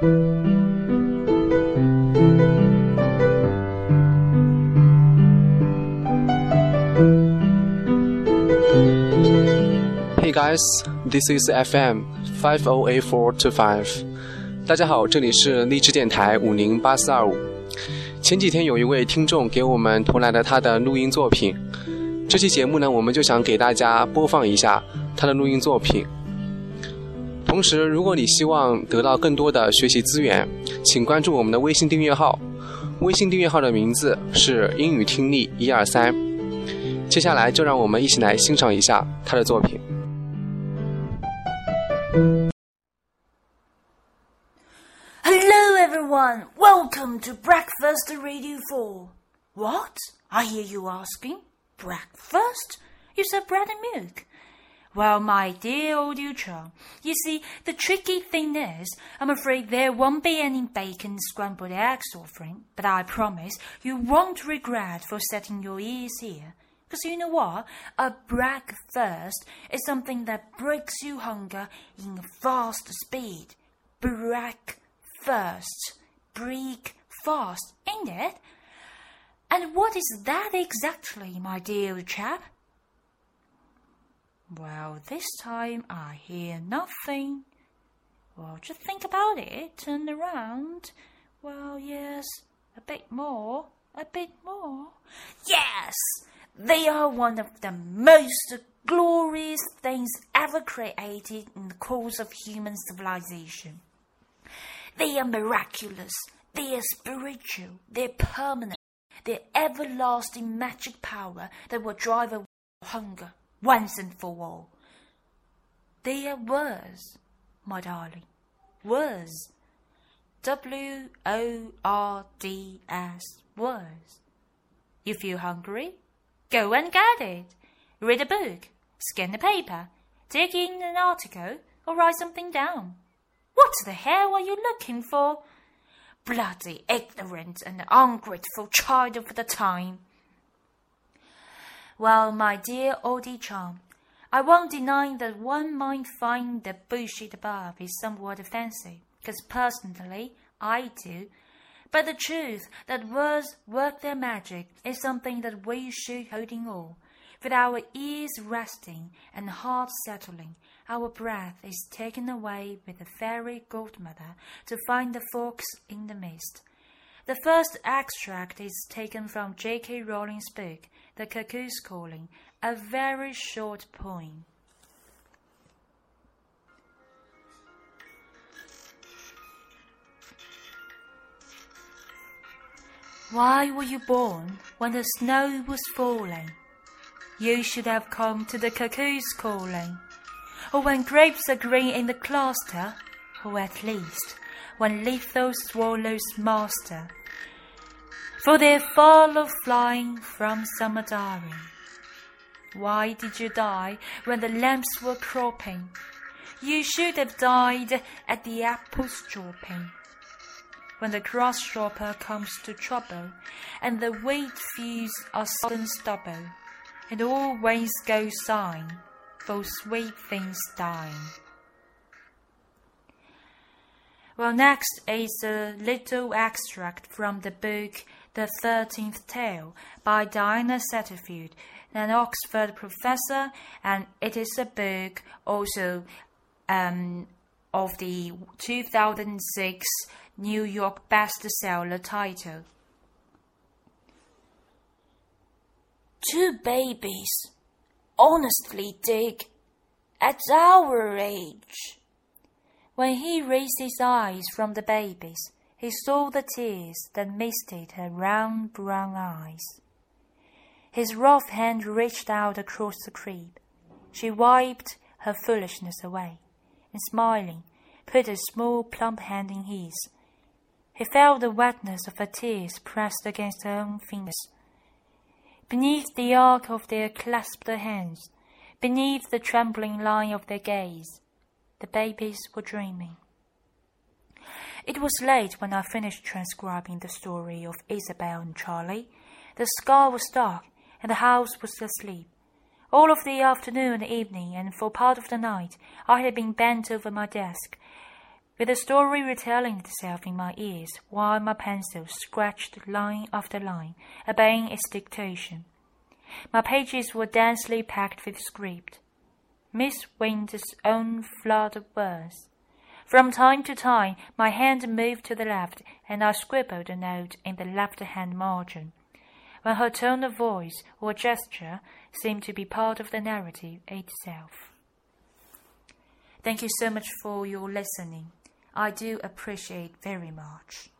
Hey guys, this is FM five o a four to five。大家好，这里是励志电台五零八四二五。前几天有一位听众给我们投来了他的录音作品，这期节目呢，我们就想给大家播放一下他的录音作品。同时，如果你希望得到更多的学习资源，请关注我们的微信订阅号。微信订阅号的名字是英语听力一二三。接下来就让我们一起来欣赏一下他的作品。Hello, everyone. Welcome to Breakfast Radio Four. What? I hear you asking. Breakfast? You said bread and milk. Well, my dear old Uchong, you see, the tricky thing is, I'm afraid there won't be any bacon scrambled eggs offering, but I promise you won't regret for setting your ears here. Because you know what? A breakfast is something that breaks you hunger in fast speed. Breakfast. Break fast, ain't it? And what is that exactly, my dear chap? Well, this time I hear nothing. Well, just think about it. Turn around. Well, yes, a bit more. A bit more. Yes! They are one of the most glorious things ever created in the course of human civilization. They are miraculous. They are spiritual. They're permanent. They're everlasting magic power that will drive away hunger once and for all. They are words, my darling. Words. W O R D S. Words. You feel hungry? Go and get it. Read a book, scan the paper, take in an article, or write something down. What the hell are you looking for? Bloody ignorant and ungrateful child of the time. Well, my dear oldie chum, I won't deny that one might find the bullshit above is somewhat offensive, because personally, I do. But the truth that words work their magic is something that we should hold in awe. With our ears resting and hearts settling, our breath is taken away with the fairy godmother to find the fox in the mist. The first extract is taken from J.K. Rowling's book, The Cuckoo's Calling, a very short poem. Why were you born when the snow was falling? You should have come to the cuckoo's calling, or when grapes are green in the cluster, or at least when lethal swallows master. For they're of flying from summer dying. Why did you die when the lamps were cropping? You should have died at the apples dropping when the grasshopper comes to trouble, and the wheat fields are sodden stubble, and all ways go sighing, for sweet things dying. Well, next is a little extract from the book The Thirteenth Tale by Diana Setterfield, an Oxford professor, and it is a book also um, of the 2006 New York bestseller title. Two babies. Honestly, Dick, at our age. When he raised his eyes from the babies, he saw the tears that misted her round brown eyes. His rough hand reached out across the crib. She wiped her foolishness away, and smiling, put a small plump hand in his he felt the wetness of her tears pressed against her own fingers. Beneath the arc of their clasped hands, beneath the trembling line of their gaze, the babies were dreaming. It was late when I finished transcribing the story of Isabel and Charlie. The sky was dark, and the house was asleep. All of the afternoon and evening, and for part of the night, I had been bent over my desk, with the story retelling itself in my ears while my pencil scratched line after line, obeying its dictation. My pages were densely packed with script. Miss Winter's own flood of words. From time to time, my hand moved to the left, and I scribbled a note in the left-hand margin. When her tone of voice or gesture seemed to be part of the narrative itself. Thank you so much for your listening. I do appreciate very much.